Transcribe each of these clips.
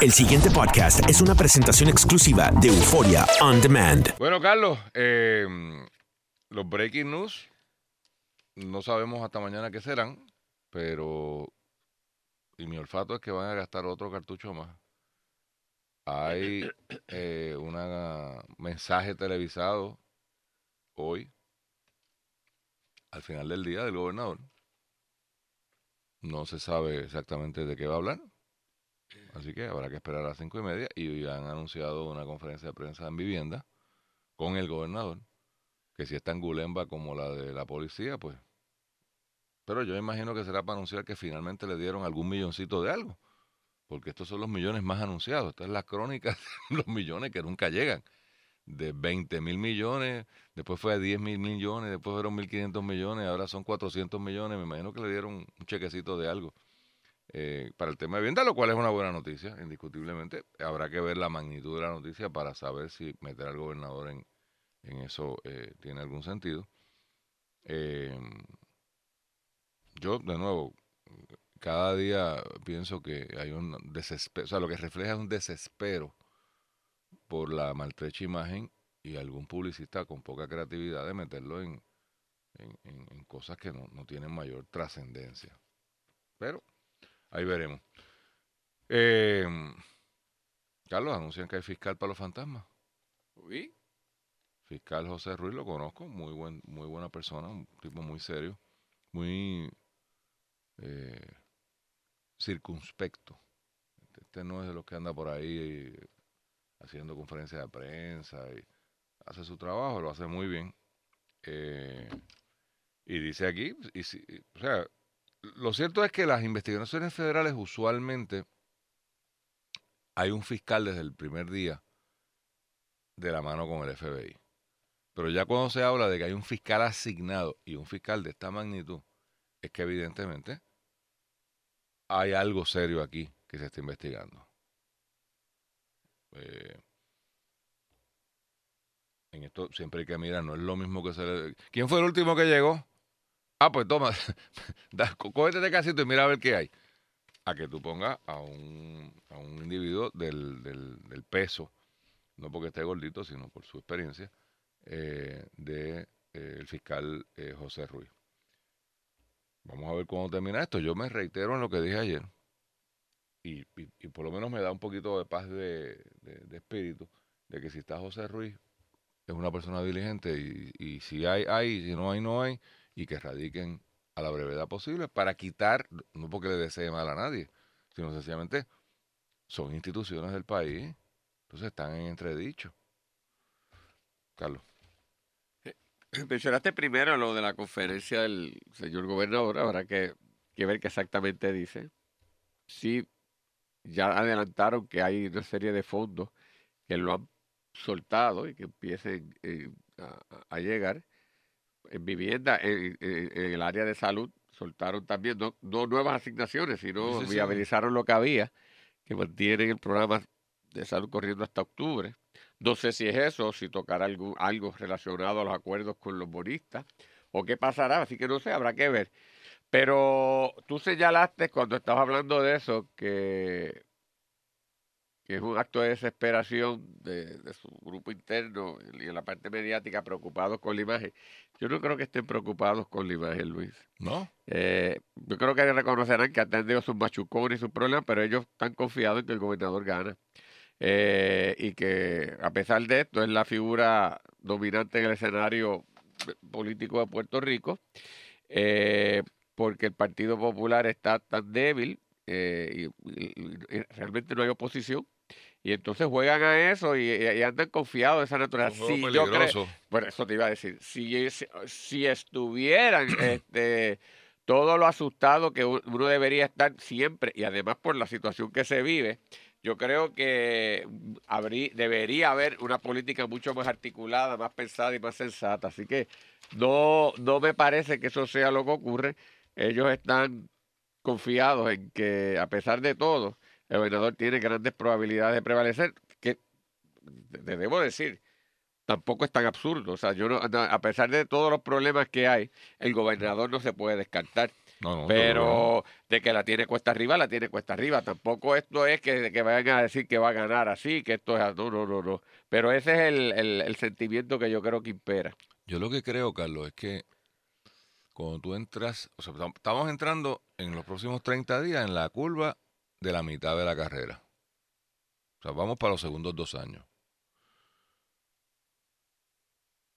El siguiente podcast es una presentación exclusiva de Euforia On Demand. Bueno, Carlos, eh, los breaking news no sabemos hasta mañana qué serán, pero y mi olfato es que van a gastar otro cartucho más. Hay eh, un mensaje televisado hoy, al final del día, del gobernador. No se sabe exactamente de qué va a hablar. Así que habrá que esperar a las cinco y media. Y han anunciado una conferencia de prensa en vivienda con el gobernador. Que si está en Gulemba como la de la policía, pues. Pero yo imagino que será para anunciar que finalmente le dieron algún milloncito de algo. Porque estos son los millones más anunciados. Esta es la crónica de los millones que nunca llegan. De 20 mil millones, después fue a 10 mil millones, después fueron 1.500 millones, ahora son 400 millones. Me imagino que le dieron un chequecito de algo. Eh, para el tema de vivienda, lo cual es una buena noticia, indiscutiblemente. Habrá que ver la magnitud de la noticia para saber si meter al gobernador en, en eso eh, tiene algún sentido. Eh, yo, de nuevo, cada día pienso que hay un desespero, o sea, lo que refleja es un desespero por la maltrecha imagen y algún publicista con poca creatividad de meterlo en, en, cosas que no, no tienen mayor trascendencia. Pero Ahí veremos. Eh, Carlos, anuncian que hay fiscal para los fantasmas. ¿Uy? Fiscal José Ruiz lo conozco, muy buen, muy buena persona, un tipo muy serio, muy eh, circunspecto. Este no es de los que anda por ahí haciendo conferencias de prensa y hace su trabajo, lo hace muy bien. Eh, y dice aquí, y, o sea, lo cierto es que las investigaciones federales usualmente hay un fiscal desde el primer día de la mano con el FBI. Pero ya cuando se habla de que hay un fiscal asignado y un fiscal de esta magnitud, es que evidentemente hay algo serio aquí que se está investigando. Eh, en esto siempre hay que mirar, no es lo mismo que se le... ¿Quién fue el último que llegó? Ah, pues toma, cógete de casito y mira a ver qué hay. A que tú pongas a un, a un individuo del, del, peso, no porque esté gordito, sino por su experiencia, eh, de eh, fiscal eh, José Ruiz. Vamos a ver cómo termina esto. Yo me reitero en lo que dije ayer. Y, y, por lo menos me da un poquito de paz de, de, espíritu de que si está José Ruiz es una persona diligente y, y si hay, hay, si no hay, no hay y que radiquen a la brevedad posible para quitar, no porque le desee mal a nadie, sino sencillamente son instituciones del país, entonces están en entredicho. Carlos. Eh, mencionaste primero lo de la conferencia del señor gobernador, habrá que, ver qué exactamente dice. Sí, ya adelantaron que hay una serie de fondos que lo han soltado y que empiecen eh, a, llegar en vivienda, en, el área de salud, soltaron también no, nuevas asignaciones, sino viabilizaron lo que había, que mantienen el programa de salud corriendo hasta octubre. No sé si es eso, si tocará algo, algo relacionado a los acuerdos con los bonistas, o qué pasará, así que no sé, habrá que ver. Pero tú señalaste cuando estabas hablando de eso que que es un acto de desesperación de, su grupo interno y en la parte mediática preocupados con la imagen. Yo no creo que estén preocupados con la imagen, Luis. ¿No? Eh, yo creo que reconocerán que han tenido sus machucones y sus problemas, pero ellos están confiados en que el gobernador gana. Eh, y que a pesar de esto es la figura dominante en el escenario político de Puerto Rico, eh, porque el Partido Popular está tan débil y, realmente no hay oposición y entonces juegan a eso y, andan confiados de esa naturaleza. Sí, yo creo, bueno, eso te iba a decir. Si, si, estuvieran este, todo lo asustado que uno debería estar siempre, y además por la situación que se vive, yo creo que habría, debería haber una política mucho más articulada, más pensada y más sensata. Así que no, no me parece que eso sea lo que ocurre. Ellos están confiados en que, a pesar de todo, el gobernador tiene grandes probabilidades de prevalecer, que te debo decir, tampoco es tan absurdo. O sea, yo no, a pesar de todos los problemas que hay, el gobernador no se puede descartar. No, no, Pero de que la tiene cuesta arriba, la tiene cuesta arriba. Tampoco esto es que, que vayan a decir que va a ganar así, que esto es... No, no, no, no. Pero ese es el, el- el sentimiento que yo creo que impera. Yo lo que creo, Carlos, es que cuando tú entras, o sea, tam- estamos entrando en los próximos 30 días en la curva de la mitad de la carrera. O sea, vamos para los segundos dos años.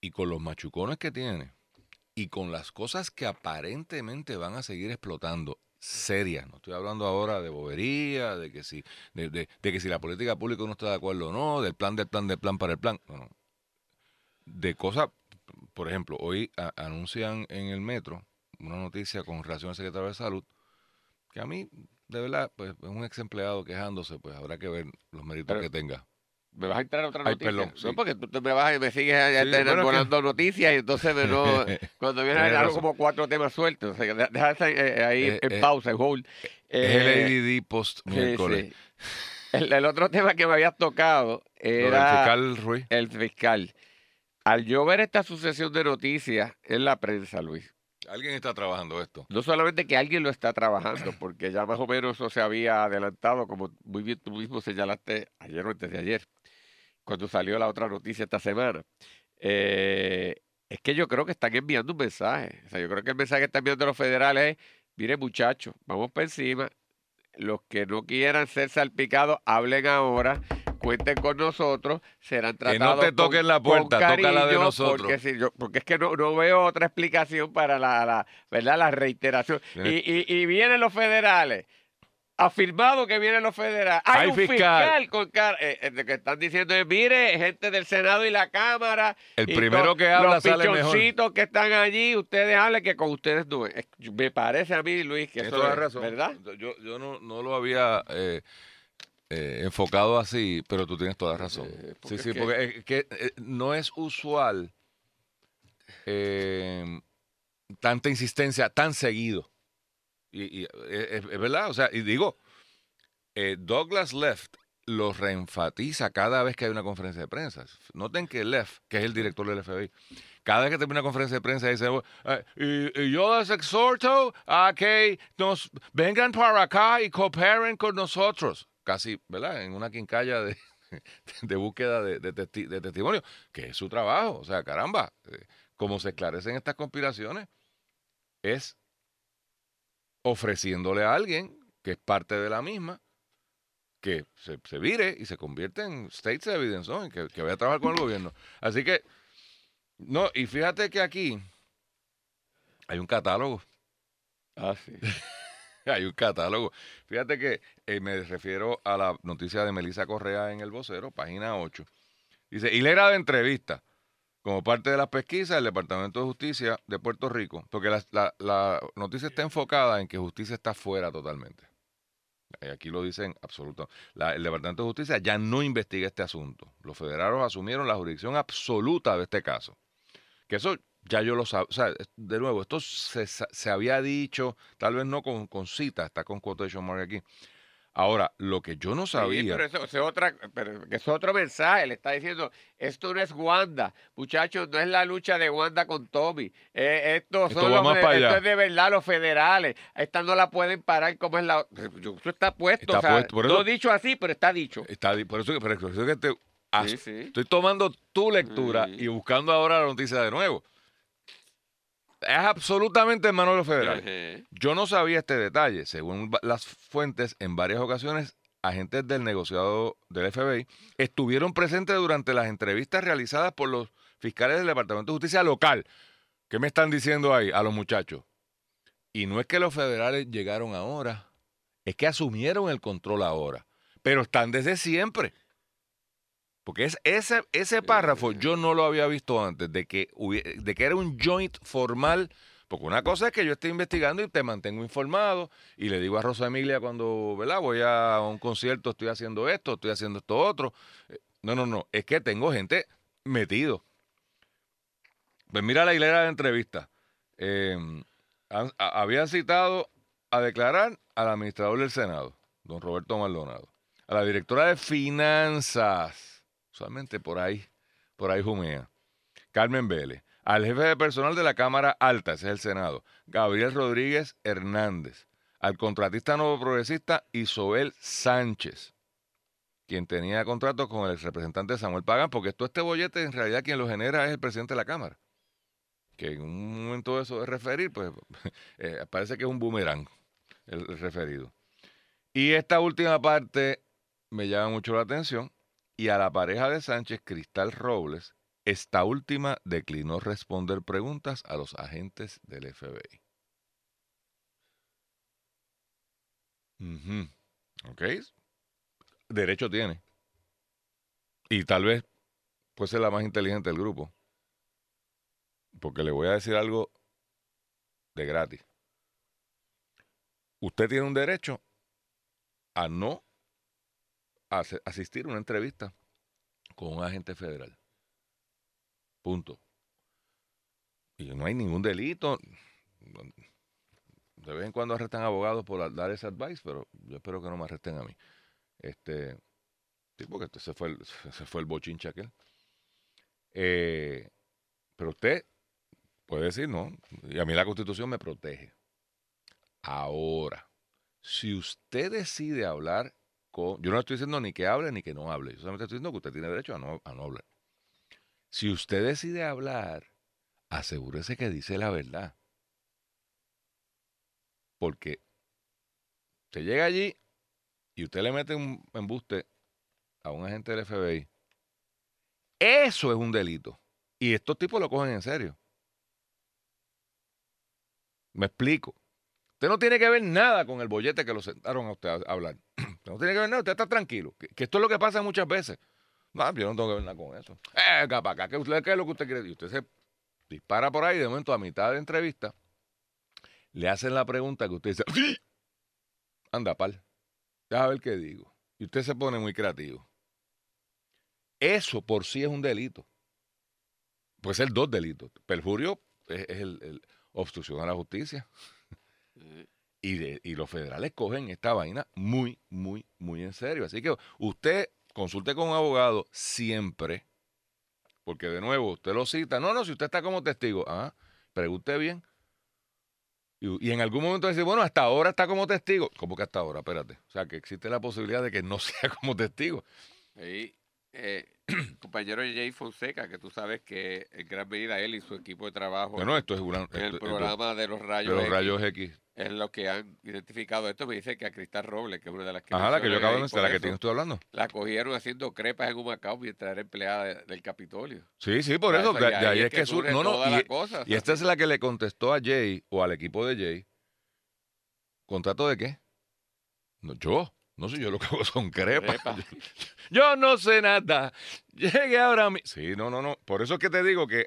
Y con los machucones que tiene, y con las cosas que aparentemente van a seguir explotando, serias, no estoy hablando ahora de bobería, de que si, de, de- de que si la política pública no está de acuerdo o no, del plan, del plan, del plan para el plan. No, no. De cosas, por ejemplo, hoy anuncian en el metro una noticia con relación al secretario de salud, que a mí, de verdad, pues es un ex empleado quejándose, pues habrá que ver los méritos Pero- que tenga. ¿Me vas a entrar a otra Ay, noticia? perdón, No, porque tú, me vas y me sigues Sí, bueno, que- enamorando noticias y entonces me no, cuando viene Tienes algo razón. como cuatro temas sueltos. O sea, eh, ahí Eh, en eh, pausa, en hold. Eh, el ADD post miércoles. sí. El, el otro tema que me habías tocado Lo del era fiscal Ruiz. el fiscal. Al yo ver esta sucesión de noticias en la prensa, Luis, Alguien está trabajando esto. no solamente que alguien lo está trabajando, porque ya más o menos eso se había adelantado, como muy bien tú mismo señalaste ayer o antes de ayer, cuando salió la otra noticia esta semana. Eh, es que yo creo que están enviando un mensaje. O sea, yo creo que el mensaje que están enviando los federales es, mire muchachos, vamos para encima. Los que no quieran ser salpicados, hablen ahora, cuenten con nosotros, serán Que no tratados te toquen con- la puerta, toca la de nosotros. Porque, si yo- porque es que no, no veo otra explicación para la, la, ¿verdad? la reiteración. Y, y, y vienen los federales. Afirmado que vienen los federales. Hay, Hay un fiscal. fiscal, con cara. eh, eh, que están diciendo, eh, mire, gente del Senado y la Cámara. El primero que habla los sale mejor. pichoncitos que están allí, ustedes hablen que con ustedes no. es. Es- Me parece a mí, Luis, que eso es, la razón. ¿verdad? Yo, yo no, no lo había eh, eh, enfocado así, pero tú tienes toda la razón. Eh, sí, sí, que- porque es que eh, no es usual tanta insistencia tan seguido. Y, y, es, es verdad, o sea, y digo, Douglas Left lo reenfatiza cada vez que hay una conferencia de prensa. Noten que Left, que es el director del FBI, cada vez que termina una conferencia de prensa dice, "Eh, y, y yo les exhorto a que nos vengan para acá y cooperen con nosotros. Casi, ¿verdad? En una quincalla de, de búsqueda de, de, testi- de testimonio, que es su trabajo. O sea, caramba, eh, como se esclarecen estas conspiraciones, es ofreciéndole a alguien que es parte de la misma que se, se vire y se convierte en states evidence, ¿no? Que, que vaya a trabajar con el gobierno. Así que, no, y fíjate que aquí hay un catálogo. Ah, sí. Hay un catálogo. Fíjate que eh, me refiero a la noticia de Melissa Correa en El Vocero, página 8. Dice, hilera de entrevistas. Como parte de las pesquisas del Departamento de Justicia de Puerto Rico, porque la, noticia está enfocada en que justicia está fuera totalmente. Aquí lo dicen absoluto. El Departamento de Justicia ya no investiga este asunto. Los federales asumieron la jurisdicción absoluta de este caso. Que eso ya yo lo sabía. O sea, de nuevo, esto se, se había dicho, tal vez no con, con cita, está con quotation mark aquí. Ahora, lo que yo no Sí, sabía. pero eso, es otra, pero es otro mensaje. Le está diciendo, esto no es Wanda. Muchachos, no es la lucha de Wanda con Tommy. Eh, esto, Esto son los esto es de verdad los federales. Esta no la pueden parar como es la... Eso está puesto. Está o sea, puesto, por no dicho así, pero está dicho. Está, por eso que, por eso que te, as- Sí, sí. estoy tomando tu lectura y buscando ahora la noticia de nuevo. Es absolutamente en manos de los federales. Ajá. Yo no sabía este detalle. Según las fuentes, en varias ocasiones, agentes del negociado del FBI estuvieron presentes durante las entrevistas realizadas por los fiscales del Departamento de Justicia local. ¿Qué me están diciendo ahí a los muchachos? Y no es que los federales llegaron ahora, es que asumieron el control ahora, pero están desde siempre. Porque es ese, ese párrafo yo no lo había visto antes, de que, de que era un joint formal. Porque una cosa es que yo esté investigando y te mantengo informado y le digo a Rosa Emilia cuando ¿verdad? voy a un concierto, estoy haciendo esto, estoy haciendo esto otro. Eh, No, no, no, es que tengo gente metido. Pues mira la hilera de entrevistas. Eh, habían citado a declarar al administrador del Senado, don Roberto Maldonado, a la directora de finanzas, usualmente por ahí, por ahí jumea, Carmen Vélez, al jefe de personal de la Cámara Alta, ese es el Senado, Gabriel Rodríguez Hernández, al contratista nuevo progresista Isobel Sánchez, quien tenía contrato con el representante Samuel Pagan, porque todo este bollete en realidad quien lo genera es el presidente de la Cámara. Que en un momento de eso de referir, pues eh, parece que es un boomerang el referido. Y esta última parte me llama mucho la atención. Y a la pareja de Sánchez, Cristal Robles, esta última declinó responder preguntas a los agentes del FBI. ¿Ok? Derecho tiene. Y tal vez puede ser la más inteligente del grupo. Porque le voy a decir algo de gratis. Usted tiene un derecho a no asistir a una entrevista con un agente federal. Punto. Y no hay ningún delito. De vez en cuando arrestan abogados por dar ese advice, pero yo espero que no me arresten a mí. Este, sí, porque este- ese fue el, ese fue el bochinche aquel. Eh, pero usted puede decir, no, y a mí la constitución me protege. Ahora, si usted decide hablar yo no estoy diciendo ni que hable ni que no hable, yo solamente estoy diciendo que usted tiene derecho a no, a no hablar. Si usted decide hablar, asegúrese que dice la verdad. Porque usted llega allí y usted le mete un embuste a un agente del FBI. Eso es un delito. Y estos tipos lo cogen en serio. Me explico. Usted no tiene que ver nada con el bollete que lo sentaron a usted a hablar. No tiene que ver nada, usted está tranquilo. Que, esto es lo que pasa muchas veces. No, yo no tengo que ver nada con eso. Eh, ¿qué, usted, ¿qué es lo que usted quiere? Y usted se dispara por ahí, de momento a mitad de entrevista, le hacen la pregunta que usted dice, "Sí". anda, pal, déjame ver qué digo. Y usted se pone muy creativo. Eso por sí es un delito. Puede ser dos delitos. Perjurio es, el obstrucción a la justicia. Y, de- y los federales cogen esta vaina muy, muy, muy en serio. Así que usted consulte con un abogado siempre, porque de nuevo, usted lo cita. No, no, si usted está como testigo, ah, pregunte bien. Y, y en algún momento dice, bueno, hasta ahora está como testigo. ¿Cómo que hasta ahora? Espérate. O sea, que existe la posibilidad de que no sea como testigo. Ahí, eh, compañero Jay Fonseca, que tú sabes que en gran medida él y su equipo de trabajo Bueno, esto es una, en esto- el esto- programa de los de rayos, los X, rayos X. es lo que han identificado esto. Me dice que a Cristal Robles, que es una de las que Ajá, la que yo acabo de mencionar, la que tienes tú hablando. La cogieron haciendo crepas en un Macao mientras era empleada de- del Capitolio. Sí, sí, por eso. De, ahí es que, surge sur- No, no, y- la cosa, Y esta es la que le contestó a Jay o al equipo de Jay. ¿Contrato de qué? No, yo. No sé, yo lo que hago son crepas. crepas. Yo no sé nada. Llegué ahora mismo. Sí, no, no, no. Por eso es que te digo que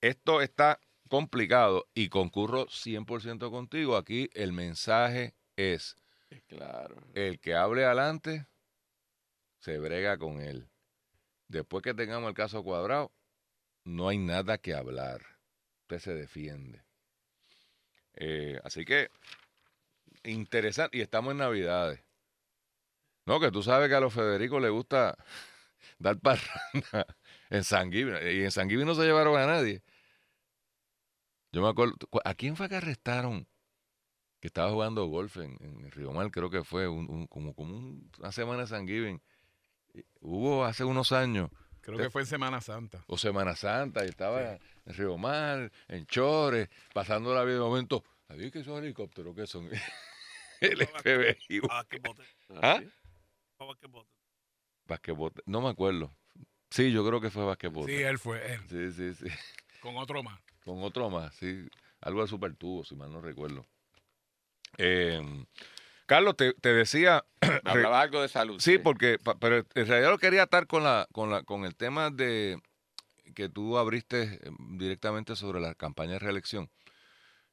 esto está complicado y concurro 100% contigo. Aquí el mensaje es, Claro. el que hable adelante se brega con él. Después que tengamos el caso cuadrado, no hay nada que hablar. Usted se defiende. Eh, así que, interesante. Y estamos en Navidades. No, que tú sabes que a los Federicos les gusta dar parranda en San. Y en San no se llevaron a nadie. Yo me acuerdo, ¿cu- ¿a quién fue que arrestaron? Que estaba jugando golf en, en Río Mar, creo que fue un, un- como, como un- una semana de San Giving. Hubo hace unos años, Creo que fue en Semana Santa. o Semana Santa, y estaba en Río Mar, en Chores, pasando la vida de momento. ¿Sabías que esos helicópteros que son? El FBI. Ah, que bote. ¿Ah? ¿sí? Ah, que bote. Basquetbol. No me acuerdo. Sí, yo creo que fue basquetbol. Sí, él fue, él, Sí, sí, sí. con otro más. Con otro más, sí. Algo de super tubo, si mal no recuerdo. Eh, Carlos, te, te decía. Hablaba algo de salud. Sí, porque. Pero en realidad lo quería atar con, la, con, la, con el tema de que tú abriste eh, directamente sobre la campaña de reelección.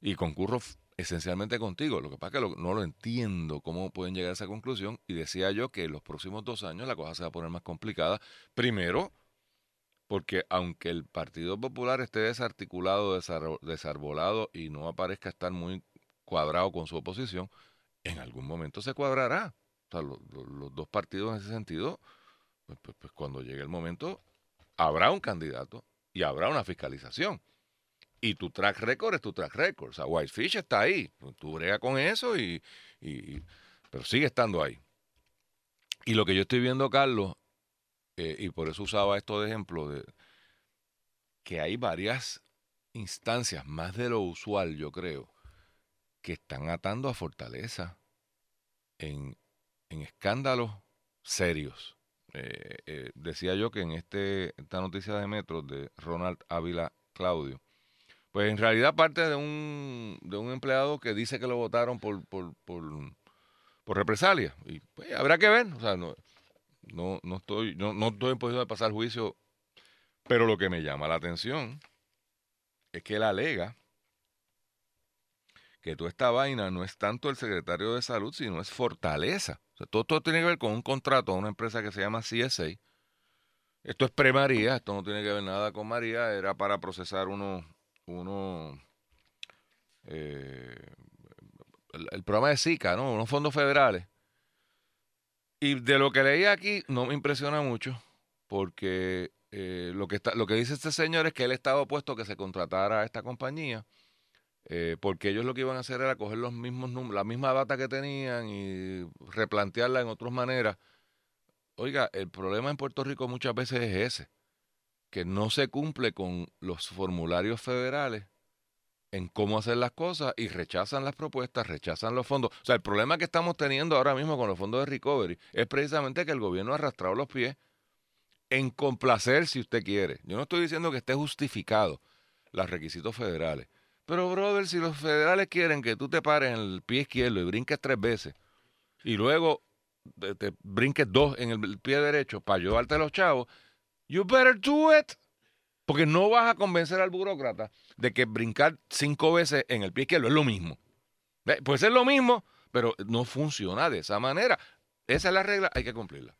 Y concurro esencialmente contigo. Lo que pasa es que lo- no lo entiendo cómo pueden llegar a esa conclusión. Y decía yo que en los próximos dos años la cosa se va a poner más complicada. Primero, porque aunque el Partido Popular esté desarticulado, desar- desarbolado y no aparezca estar muy cuadrado con su oposición, en algún momento se cuadrará. O sea, lo- lo- los dos partidos en ese sentido, pues, pues- pues cuando llegue el momento, habrá un candidato y habrá una fiscalización. Y tu track record es tu track record. O sea, Whitefish está ahí. Pues Tú brega con eso y- y- Pero sigue estando ahí. Y lo que yo estoy viendo, Carlos, eh, y por eso usaba esto de ejemplo, de que hay varias instancias, más de lo usual, yo creo, que están atando a Fortaleza en, en escándalos serios. Eh, eh, decía yo que en este, esta noticia de Metro de Ronald Ávila Claudio, pues en realidad parte de un, de un empleado que dice que lo votaron por, por, por, por represalia. Y pues habrá que ver. O sea, no, no, no estoy, no, no estoy en posición de pasar juicio, pero lo que me llama la atención es que él alega que toda esta vaina no es tanto el secretario de salud, sino es Fortaleza. O sea, todo esto tiene que ver con un contrato a una empresa que se llama CSA. Esto es pre-María, esto no tiene que ver nada con María, era para procesar unos, unos eh, el, el programa de SICA, ¿no? Unos fondos federales. Y de lo que leí aquí no me impresiona mucho, porque eh, lo, que está, lo que dice este señor es que él estaba opuesto a que se contratara a esta compañía, eh, porque ellos lo que iban a hacer era coger los mismos la misma data que tenían y replantearla en otras maneras. Oiga, el problema en Puerto Rico muchas veces es ese, que no se cumple con los formularios federales en cómo hacer las cosas y rechazan las propuestas, rechazan los fondos. O sea, el problema que estamos teniendo ahora mismo con los fondos de recovery es precisamente que el gobierno ha arrastrado los pies en complacer si usted quiere. Yo no estoy diciendo que esté justificado los requisitos federales. Pero, brother, si los federales quieren que tú te pares en el pie izquierdo y brinques tres veces y luego te, te brinques dos en el pie derecho para llevarte a los chavos, you better do it. Porque no vas a convencer al burócrata de que brincar cinco veces en el pie izquierdo es lo mismo. ¿Ve? Puede ser lo mismo, pero no funciona de esa manera. Esa es la regla, hay que cumplirla.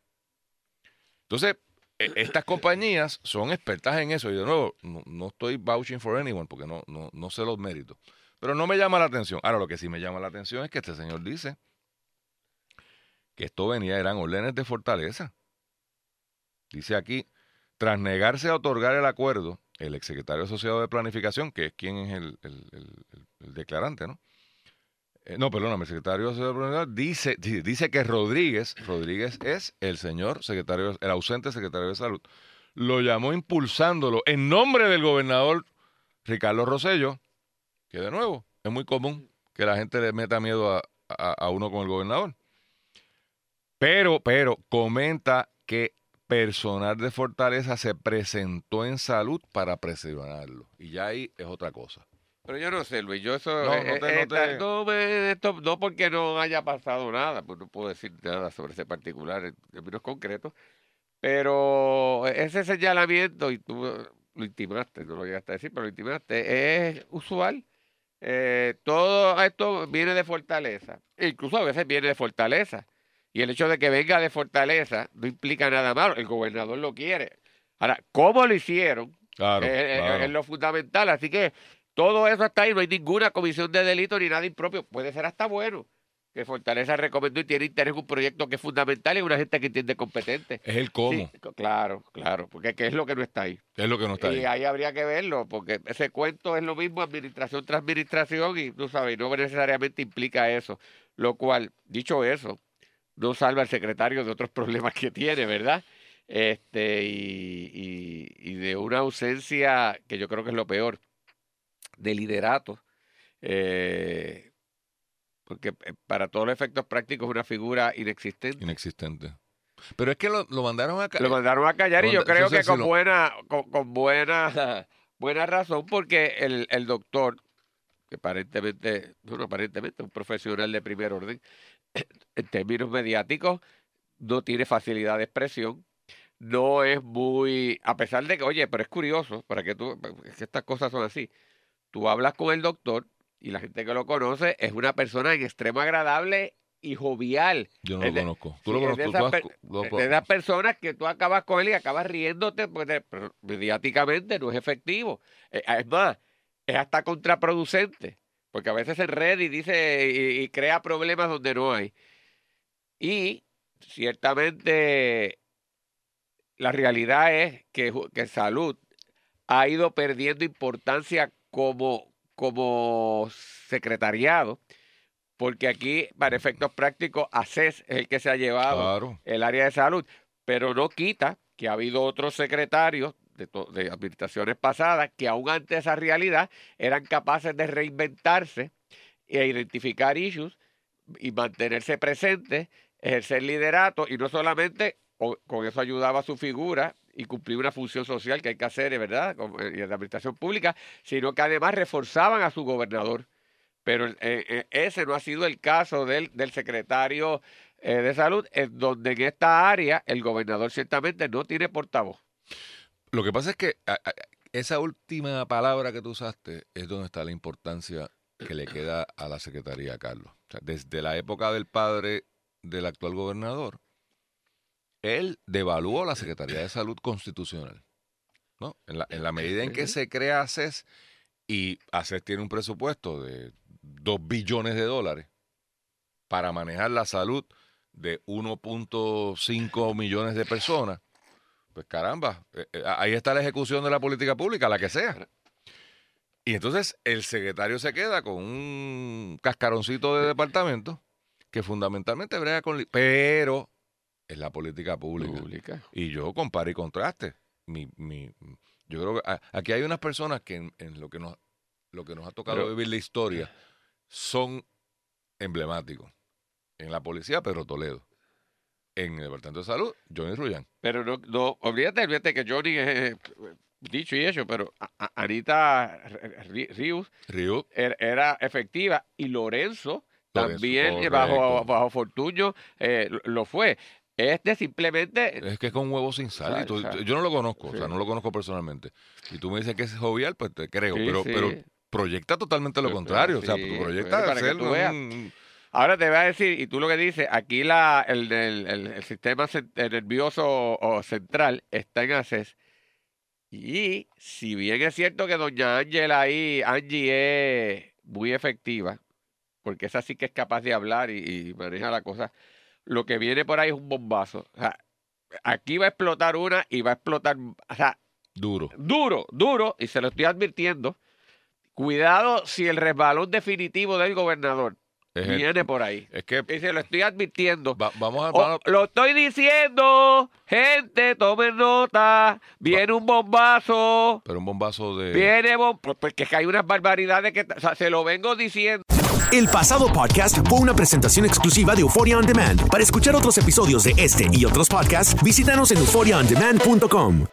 Entonces, e- estas compañías son expertas en eso. Y de nuevo, no, no estoy vouching for anyone porque no, no, no sé los méritos. Pero no me llama la atención. Ahora, lo que sí me llama la atención es que este señor dice que esto venía, eran órdenes de fortaleza. Dice aquí, tras negarse a otorgar el acuerdo, el exsecretario asociado de planificación, que es quien es el, declarante, ¿no? Eh, no, perdóname, el secretario asociado de planificación dice, di- dice que Rodríguez, Rodríguez es el señor secretario, el ausente secretario de salud, lo llamó impulsándolo en nombre del gobernador Ricardo Rosello, que de nuevo, es muy común que la gente le meta miedo a, a- a uno con el gobernador. Pero, pero, comenta que personal de Fortaleza se presentó en salud para presionarlo. Y ya ahí es otra cosa. Pero yo no sé, Luis, yo eso... No, eh, no te- eh, no te- no me- esto- no porque no haya pasado nada, pues no puedo decir nada sobre ese particular en términos concretos, pero ese señalamiento, y tú eh, lo intimaste, no lo llegaste a decir, pero lo intimaste, es usual. Eh, todo esto viene de Fortaleza, e incluso a veces viene de Fortaleza. Y el hecho de que venga de Fortaleza no implica nada malo, el gobernador lo quiere. Ahora, ¿cómo lo hicieron? Claro, Eh, eh, claro. es lo fundamental. Así que todo eso está ahí, no hay ninguna comisión de delito ni nada impropio. Puede ser hasta bueno que Fortaleza recomendó y tiene interés en un proyecto que es fundamental y una gente que entiende competente. Es el cómo. Sí, claro, claro, porque ¿qué es lo que no está ahí? Es lo que no está y ahí. ahí habría que verlo, porque ese cuento es lo mismo administración tras administración y tú sabes, no necesariamente implica eso. Lo cual, dicho eso, no salva al secretario de otros problemas que tiene, ¿verdad? Este, y, y- y de una ausencia que yo creo que es lo peor, de liderato, eh, porque eh, para todos los efectos prácticos es una figura inexistente. Inexistente. Pero es que lo, lo mandaron a ca- Lo mandaron a callar y yo creo que con buena, con, con buena, buena razón, porque el, el doctor, que aparentemente, bueno, aparentemente un profesional de primer orden, en términos mediáticos, no tiene facilidad de expresión, no es muy, a pesar de que, oye, pero es curioso, para que tú, es que estas cosas son así, tú hablas con el doctor y la gente que lo conoce es una persona en extremo agradable y jovial. Yo no es lo de- conozco. Tú sí, lo es de conoces. esas per- lo- de esas personas que tú acabas con él y acabas riéndote, porque mediáticamente no es efectivo. Eh, Es más, es hasta contraproducente, porque a veces enreda y dice y, y crea problemas donde no hay. Y ciertamente la realidad es que, que salud ha ido perdiendo importancia como, como secretariado, porque aquí, para efectos prácticos, ACES es el que se ha llevado Claro. el área de salud, pero no quita que ha habido otros secretarios de, de administraciones pasadas que aún ante esa realidad eran capaces de reinventarse e identificar issues y mantenerse presentes, ejercer liderato y no solamente con, eso ayudaba a su figura y cumplir una función social que hay que hacer, ¿verdad? Eh, y en la administración pública, sino que además reforzaban a su gobernador. Pero eh, eh, ese no ha sido el caso del, secretario de salud, en donde en esta área el gobernador ciertamente no tiene portavoz. Lo que pasa es que a- a- esa última palabra que tú usaste es donde está la importancia que le queda a la Secretaría, Carlos. O sea, desde la época del padre del actual gobernador, él devaluó la Secretaría de Salud Constitucional. ¿no? En, la, en la medida en que se crea ACES y ACES tiene un presupuesto de 2 billones de dólares para manejar la salud de 1.5 millones de personas, pues caramba, eh, eh, ahí está la ejecución de la política pública, la que sea. Y entonces el secretario se queda con un cascaroncito de departamento que fundamentalmente brega con... Pero es la política pública. Pública. Y yo comparo y contraste. Mi, mi, yo creo que aquí hay unas personas que en, en lo que nos lo que nos ha tocado Pero- vivir la historia son emblemáticos. En la policía, Pedro Toledo. En el Departamento de Salud, Johnny Ruyan. Pero no, no olvídate, olvídate que Johnny es eh, dicho y hecho, pero Anita Ri- Rius Río, er- era efectiva y Lorenzo, Lorenzo, también eh, correcto. bajo, bajo Fortuño eh, lo- fue. Este simplemente es que es con huevo sin sal. y Sal, tú- sal. yo no lo conozco, o sea, no lo conozco personalmente. Y tú me dices que es jovial, pues te creo. Sí, pero, sí. pero proyecta totalmente lo Pero- contrario. o sea, sí, tú pues, proyectas para que ser tú veas. un- Ahora te voy a decir, y tú lo que dices, aquí la, el, el- el- el sistema nervioso o central está en ACES. Y si bien es cierto que doña Ángela ahí, Angie es muy efectiva, porque esa sí que es capaz de hablar y, y maneja la cosa, lo que viene por ahí es un bombazo. O sea, aquí va a explotar una y va a explotar, o sea, duro. duro, duro, y se lo estoy advirtiendo. Cuidado si el resbalón definitivo del gobernador Es, el- viene por ahí. es que Y se lo estoy advirtiendo. va- vamos a... O- vamos a- lo estoy diciendo, gente, tomen nota. Viene un bombazo. pero un bombazo de... Viene bom pues, porque es que hay unas barbaridades que o sea, se lo vengo diciendo. El pasado podcast fue una presentación exclusiva de Euphoria On Demand. Para escuchar otros episodios de este y otros podcasts, visítanos en euphoriaondemand.com.